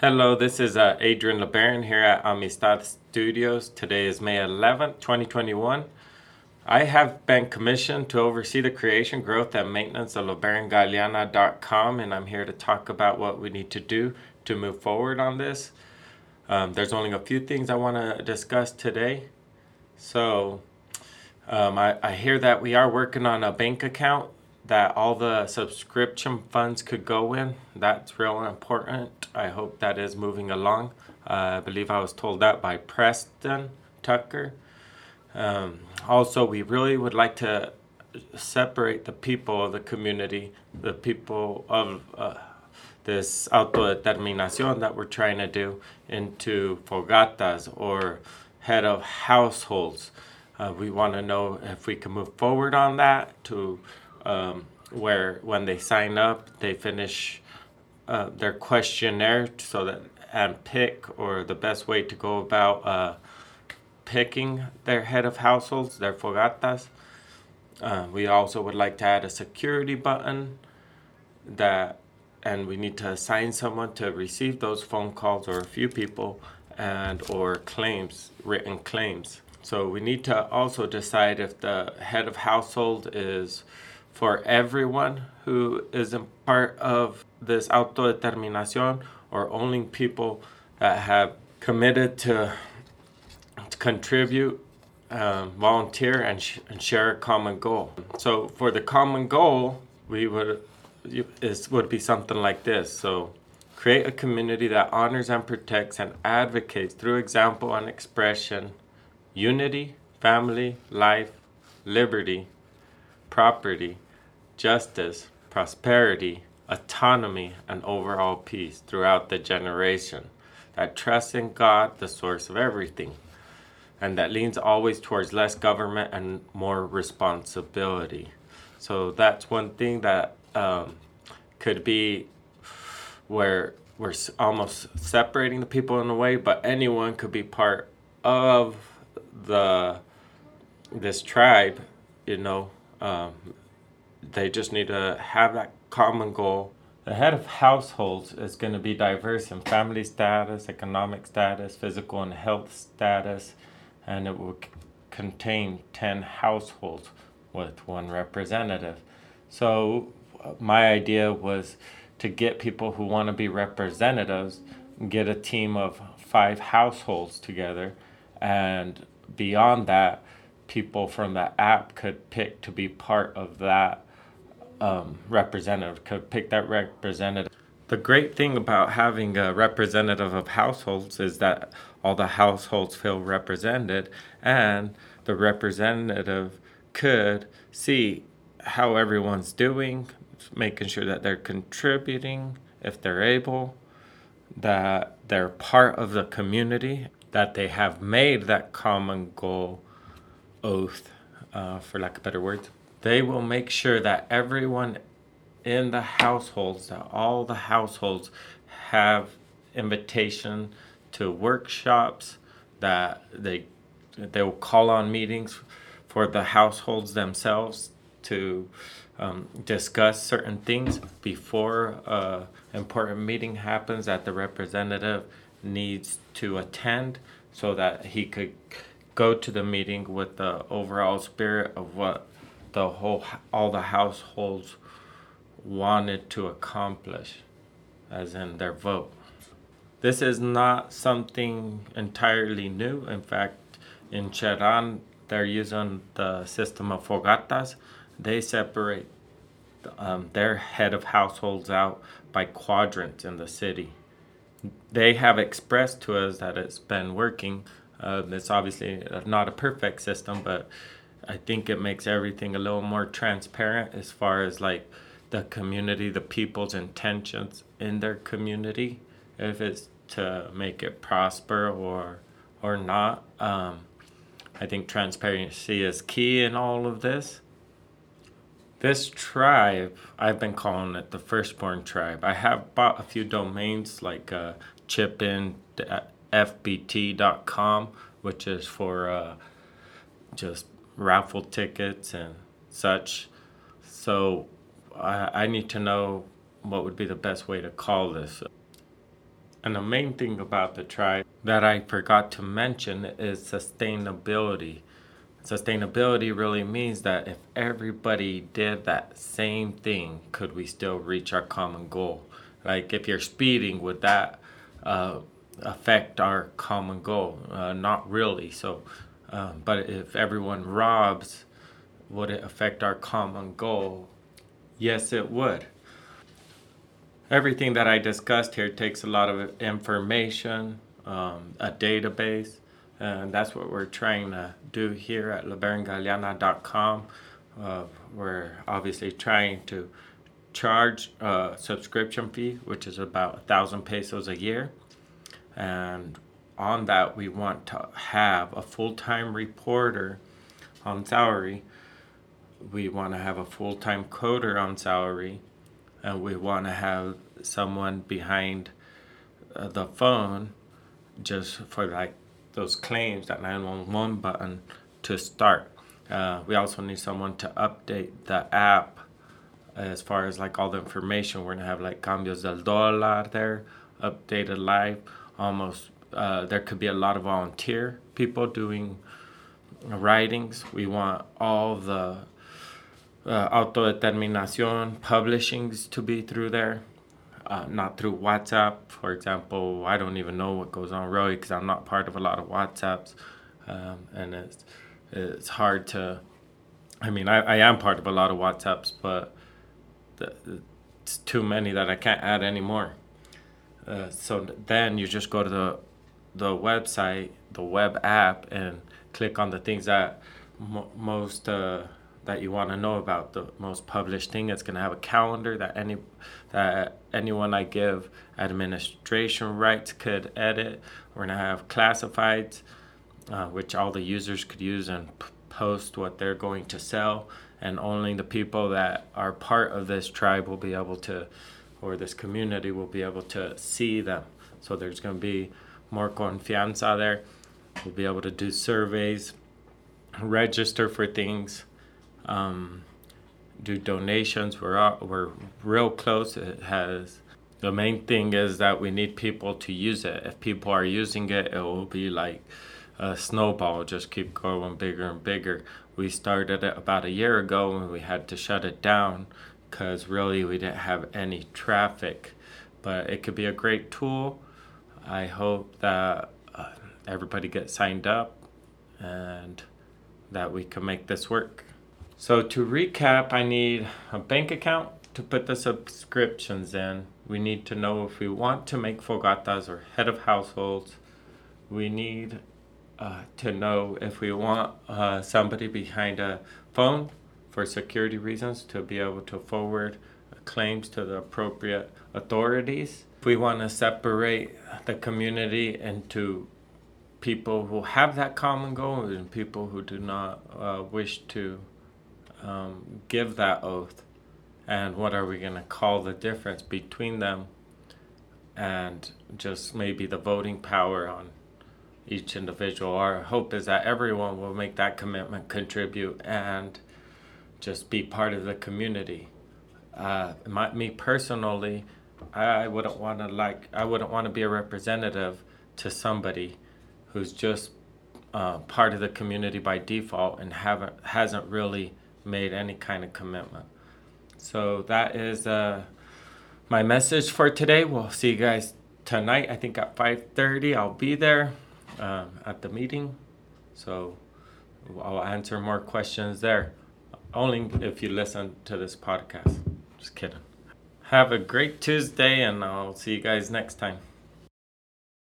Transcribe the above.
Hello, this is uh, Adrian LeBaron here at Amistad Studios. Today is May 11th, 2021. I have been commissioned to oversee the creation, growth, and maintenance of LeBaronGaleana.com, and I'm here to talk about what we need to do to move forward on this. Um, there's only a few things I want to discuss today. So, um, I, I hear that we are working on a bank account that all the subscription funds could go in. That's real important. I hope that is moving along. Uh, I believe I was told that by Preston Tucker. Um, also, we really would like to separate the people of the community, the people of uh, this autodeterminación that we're trying to do, into fogatas or head of households. Uh, we want to know if we can move forward on that to um, where when they sign up, they finish uh, their questionnaire so that and pick or the best way to go about uh, picking their head of households, their fogatas. Uh, we also would like to add a security button that, and we need to assign someone to receive those phone calls or a few people and or claims, written claims. So we need to also decide if the head of household is for everyone who is a part of this autodeterminación or only people that have committed to, to contribute, um, volunteer, and, sh- and share a common goal. So for the common goal, we would it would be something like this. So create a community that honors and protects and advocates through example and expression unity, family, life, liberty, property, justice, prosperity, autonomy, and overall peace throughout the generation. That trusts in God, the source of everything, and that leans always towards less government and more responsibility. So that's one thing that um, could be where we're almost separating the people in a way, but anyone could be part of the this tribe, you know, um, they just need to have that common goal. The head of households is going to be diverse in family status, economic status, physical and health status, and it will c- contain 10 households with one representative. So, my idea was to get people who want to be representatives, get a team of five households together, and beyond that, people from the app could pick to be part of that um, representative could pick that representative. The great thing about having a representative of households is that all the households feel represented, and the representative could see how everyone's doing, making sure that they're contributing if they're able, that they're part of the community, that they have made that common goal oath, uh, for lack of better words they will make sure that everyone in the households, that all the households have invitation to workshops, that they they will call on meetings for the households themselves to um, discuss certain things before an important meeting happens that the representative needs to attend so that he could go to the meeting with the overall spirit of what the whole all the households wanted to accomplish as in their vote. This is not something entirely new. In fact in Cherán they're using the system of fogatas. They separate um, their head of households out by quadrants in the city. They have expressed to us that it's been working. Uh, it's obviously not a perfect system but I think it makes everything a little more transparent as far as like the community, the people's intentions in their community, if it's to make it prosper or or not. Um, I think transparency is key in all of this. This tribe, I've been calling it the firstborn tribe. I have bought a few domains like uh, chipinfbt.com, which is for uh, just raffle tickets and such. So I, I need to know what would be the best way to call this. And the main thing about the tribe that I forgot to mention is sustainability. Sustainability really means that if everybody did that same thing, could we still reach our common goal? Like if you're speeding, would that uh, affect our common goal? Uh, not really. So, um, but if everyone robs, would it affect our common goal? Yes, it would. Everything that I discussed here takes a lot of information, um, a database, and that's what we're trying to do here at lebarongaleana.com. Uh, we're obviously trying to charge a subscription fee, which is about a thousand pesos a year. And on that, we want to have a full time reporter on salary. We want to have a full time coder on salary. And we want to have someone behind uh, the phone just for like those claims, that 911 button to start. Uh, we also need someone to update the app as far as like all the information. We're gonna have like cambios del dólar there, updated live. Almost uh, there could be a lot of volunteer people doing writings. We want all the uh, autodeterminación publishings to be through there, uh, not through WhatsApp. For example, I don't even know what goes on really because I'm not part of a lot of WhatsApps, um, and it's it's hard to. I mean, I, I am part of a lot of WhatsApps, but the, it's too many that I can't add anymore. Uh, so then you just go to the the website, the web app, and click on the things that mo- most uh, that you want to know about. The most published thing. It's gonna have a calendar that any that anyone I give administration rights could edit. We're gonna have classifieds, uh, which all the users could use and p- post what they're going to sell and only the people that are part of this tribe will be able to or this community will be able to see them so there's going to be more confianza there. We'll be able to do surveys register for things um, do donations. We're, all, we're real close. It has the main thing is that we need people to use it. If people are using it it will be like a snowball just keep going bigger and bigger. We started it about a year ago and we had to shut it down because really we didn't have any traffic but it could be a great tool i hope that uh, everybody gets signed up and that we can make this work. So to recap i need a bank account to put the subscriptions in. We need to know if we want to make fogatas or head of households. We need uh, to know if we want uh, somebody behind a phone for security reasons to be able to forward claims to the appropriate authorities. We want to separate the community into people who have that common goal and people who do not uh, wish to um, give that oath, and what are we going to call the difference between them and just maybe the voting power on each individual. Our hope is that everyone will make that commitment, contribute, and just be part of the community. Uh, my, me personally, I wouldn't want to like I wouldn't want to be a representative to somebody who's just uh, part of the community by default and haven't hasn't really made any kind of commitment. So that is uh, my message for today. We'll see you guys tonight. I think at five thirty. I'll be there um, at the meeting. So I'll answer more questions there. Only if you listen to this podcast. Just kidding. Have a great Tuesday, and I'll see you guys next time.